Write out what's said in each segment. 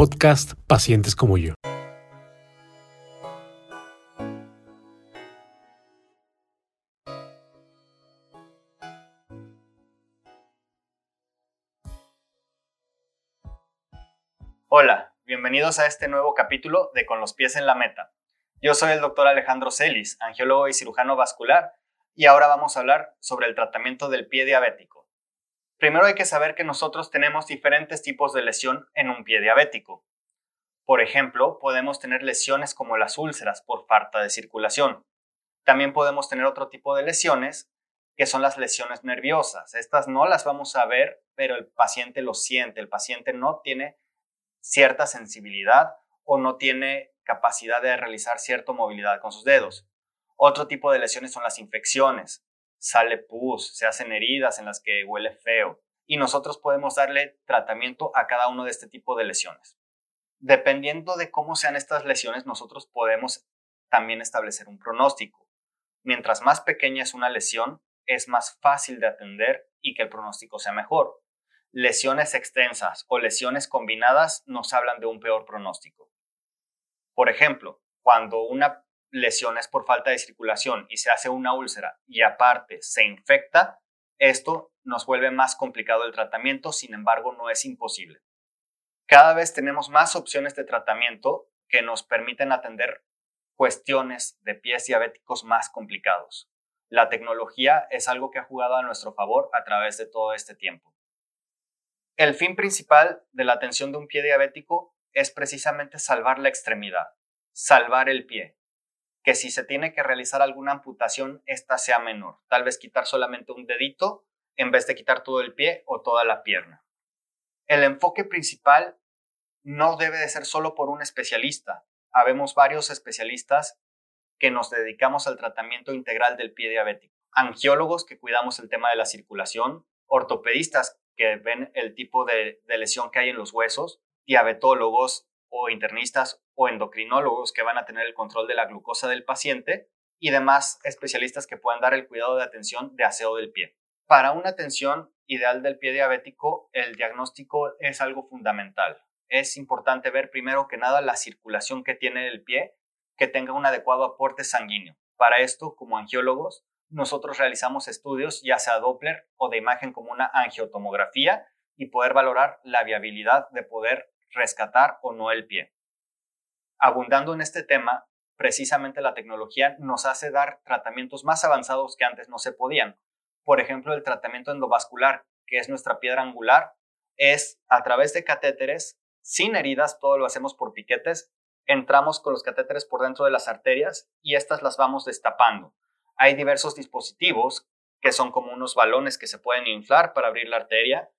podcast Pacientes como yo. Hola, bienvenidos a este nuevo capítulo de Con los pies en la meta. Yo soy el doctor Alejandro Celis, angiólogo y cirujano vascular, y ahora vamos a hablar sobre el tratamiento del pie diabético. Primero hay que saber que nosotros tenemos diferentes tipos de lesión en un pie diabético. Por ejemplo, podemos tener lesiones como las úlceras por falta de circulación. También podemos tener otro tipo de lesiones que son las lesiones nerviosas. Estas no las vamos a ver, pero el paciente lo siente. El paciente no tiene cierta sensibilidad o no tiene capacidad de realizar cierta movilidad con sus dedos. Otro tipo de lesiones son las infecciones sale pus, se hacen heridas en las que huele feo y nosotros podemos darle tratamiento a cada uno de este tipo de lesiones. Dependiendo de cómo sean estas lesiones, nosotros podemos también establecer un pronóstico. Mientras más pequeña es una lesión, es más fácil de atender y que el pronóstico sea mejor. Lesiones extensas o lesiones combinadas nos hablan de un peor pronóstico. Por ejemplo, cuando una lesiones por falta de circulación y se hace una úlcera y aparte se infecta, esto nos vuelve más complicado el tratamiento, sin embargo no es imposible. Cada vez tenemos más opciones de tratamiento que nos permiten atender cuestiones de pies diabéticos más complicados. La tecnología es algo que ha jugado a nuestro favor a través de todo este tiempo. El fin principal de la atención de un pie diabético es precisamente salvar la extremidad, salvar el pie, que si se tiene que realizar alguna amputación, esta sea menor. Tal vez quitar solamente un dedito en vez de quitar todo el pie o toda la pierna. El enfoque principal no debe de ser solo por un especialista. Habemos varios especialistas que nos dedicamos al tratamiento integral del pie diabético. Angiólogos que cuidamos el tema de la circulación, ortopedistas que ven el tipo de, de lesión que hay en los huesos, diabetólogos o internistas o endocrinólogos que van a tener el control de la glucosa del paciente y demás especialistas que puedan dar el cuidado de atención de aseo del pie. Para una atención ideal del pie diabético, el diagnóstico es algo fundamental. Es importante ver primero que nada la circulación que tiene el pie, que tenga un adecuado aporte sanguíneo. Para esto, como angiólogos, nosotros realizamos estudios ya sea Doppler o de imagen como una angiotomografía y poder valorar la viabilidad de poder rescatar o no el pie. Abundando en este tema, precisamente la tecnología nos hace dar tratamientos más avanzados que antes no se podían. Por ejemplo, el tratamiento endovascular, que es nuestra piedra angular, es a través de catéteres, sin heridas, todo lo hacemos por piquetes, entramos con los catéteres por dentro de las arterias y estas las vamos destapando. Hay diversos dispositivos que son como unos balones que se pueden inflar para abrir la arteria.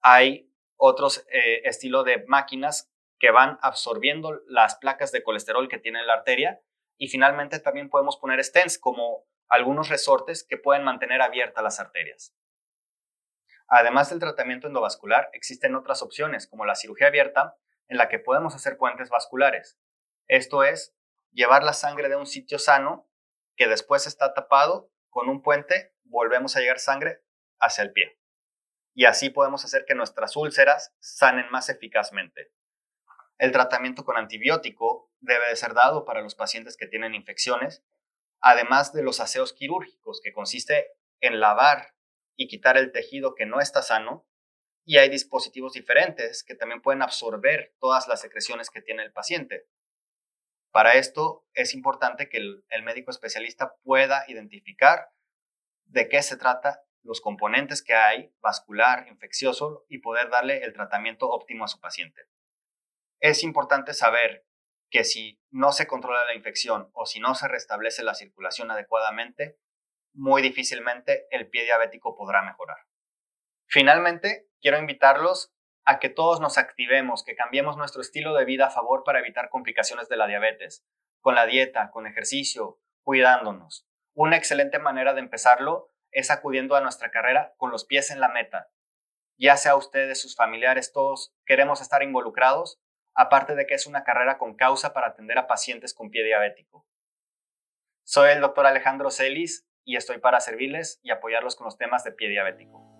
Hay otros eh, estilo de máquinas que van absorbiendo las placas de colesterol que tiene la arteria y finalmente también podemos poner stents como algunos resortes que pueden mantener abiertas las arterias. Además del tratamiento endovascular, existen otras opciones como la cirugía abierta en la que podemos hacer puentes vasculares. Esto es llevar la sangre de un sitio sano que después está tapado con un puente, volvemos a llegar sangre hacia el pie y así podemos hacer que nuestras úlceras sanen más eficazmente. El tratamiento con antibiótico debe de ser dado para los pacientes que tienen infecciones, además de los aseos quirúrgicos, que consiste en lavar y quitar el tejido que no está sano, y hay dispositivos diferentes que también pueden absorber todas las secreciones que tiene el paciente. Para esto es importante que el, el médico especialista pueda identificar de qué se trata los componentes que hay, vascular, infeccioso, y poder darle el tratamiento óptimo a su paciente. Es importante saber que si no se controla la infección o si no se restablece la circulación adecuadamente, muy difícilmente el pie diabético podrá mejorar. Finalmente, quiero invitarlos a que todos nos activemos, que cambiemos nuestro estilo de vida a favor para evitar complicaciones de la diabetes, con la dieta, con ejercicio, cuidándonos. Una excelente manera de empezarlo es acudiendo a nuestra carrera con los pies en la meta. Ya sea ustedes, sus familiares, todos queremos estar involucrados, aparte de que es una carrera con causa para atender a pacientes con pie diabético. Soy el doctor Alejandro Celis y estoy para servirles y apoyarlos con los temas de pie diabético.